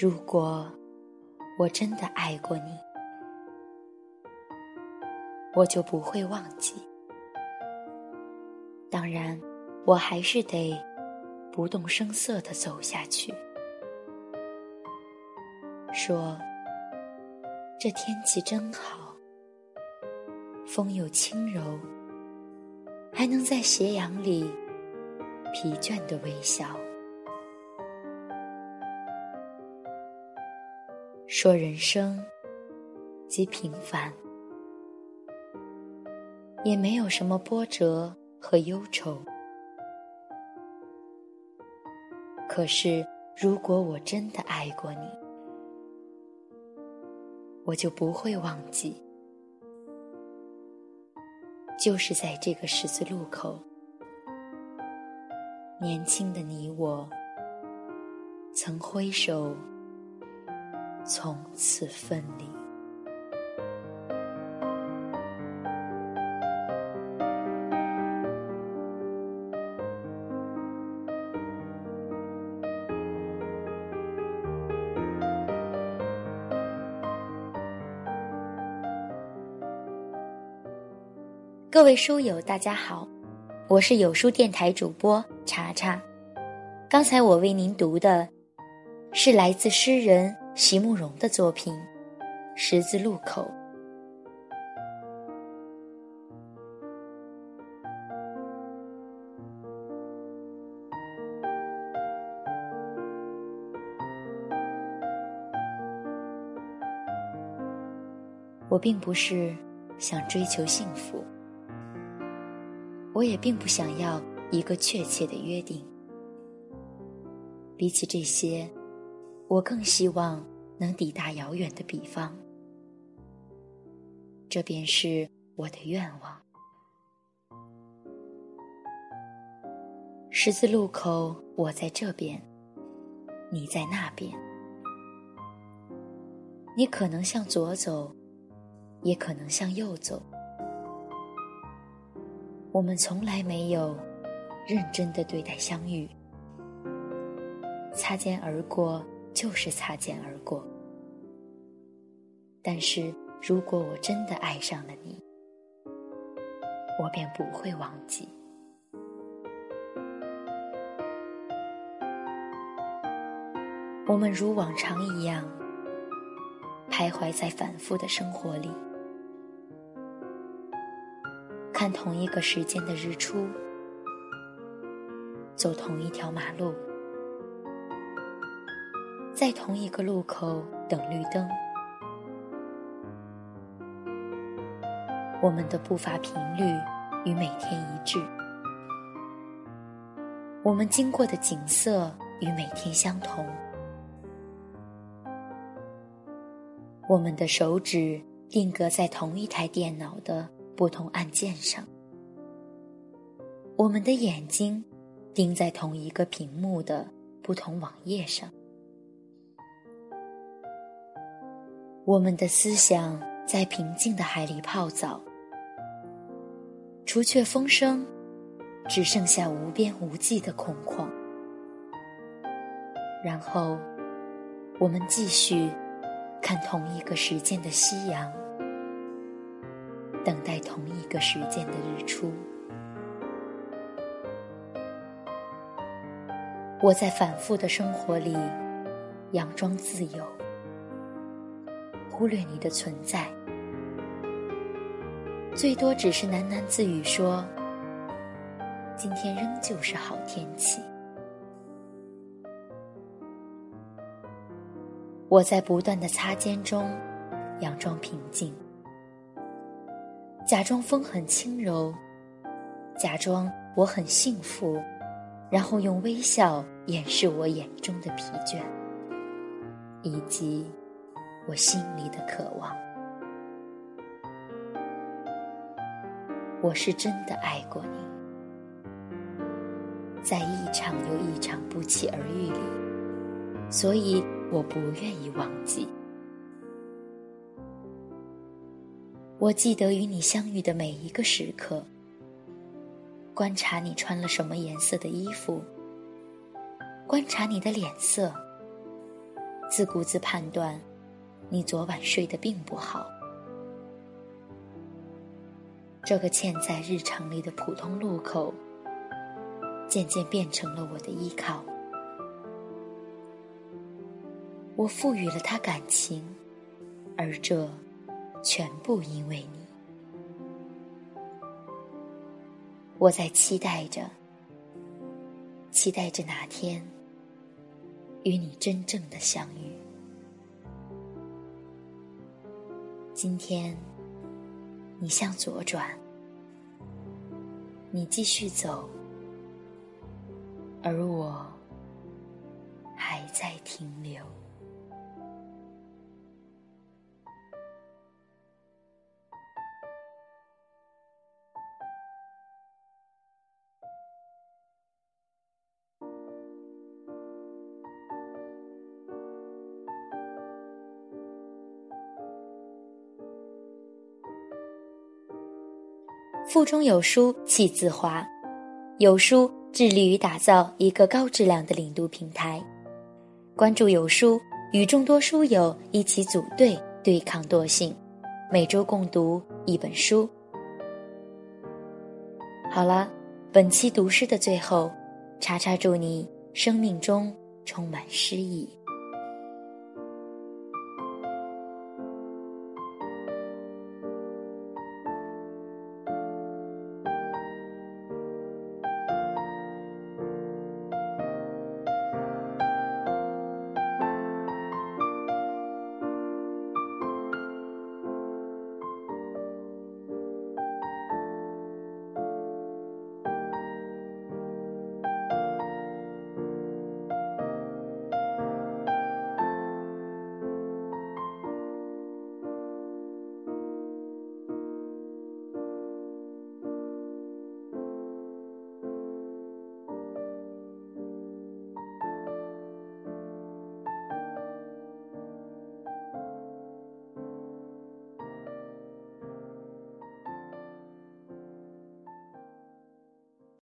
如果我真的爱过你，我就不会忘记。当然，我还是得不动声色的走下去，说：“这天气真好，风又轻柔，还能在斜阳里疲倦的微笑。”说人生极平凡，也没有什么波折和忧愁。可是，如果我真的爱过你，我就不会忘记，就是在这个十字路口，年轻的你我，曾挥手。从此分离。各位书友，大家好，我是有书电台主播查查。刚才我为您读的是来自诗人。席慕容的作品《十字路口》，我并不是想追求幸福，我也并不想要一个确切的约定。比起这些。我更希望能抵达遥远的彼方，这便是我的愿望。十字路口，我在这边，你在那边。你可能向左走，也可能向右走。我们从来没有认真的对待相遇，擦肩而过。就是擦肩而过，但是如果我真的爱上了你，我便不会忘记。我们如往常一样，徘徊在反复的生活里，看同一个时间的日出，走同一条马路。在同一个路口等绿灯，我们的步伐频率与每天一致，我们经过的景色与每天相同，我们的手指定格在同一台电脑的不同按键上，我们的眼睛盯在同一个屏幕的不同网页上。我们的思想在平静的海里泡澡，除却风声，只剩下无边无际的空旷。然后，我们继续看同一个时间的夕阳，等待同一个时间的日出。我在反复的生活里，佯装自由。忽略你的存在，最多只是喃喃自语说：“今天仍旧是好天气。”我在不断的擦肩中，佯装平静，假装风很轻柔，假装我很幸福，然后用微笑掩饰我眼中的疲倦，以及。我心里的渴望，我是真的爱过你，在一场又一场不期而遇里，所以我不愿意忘记。我记得与你相遇的每一个时刻，观察你穿了什么颜色的衣服，观察你的脸色。自顾自判断，你昨晚睡得并不好。这个嵌在日常里的普通路口，渐渐变成了我的依靠。我赋予了它感情，而这全部因为你。我在期待着，期待着哪天与你真正的相遇。今天。你向左转，你继续走，而我还在停留。腹中有书气自华，有书致力于打造一个高质量的领读平台。关注有书，与众多书友一起组队对抗惰性，每周共读一本书。好了，本期读诗的最后，查查祝你生命中充满诗意。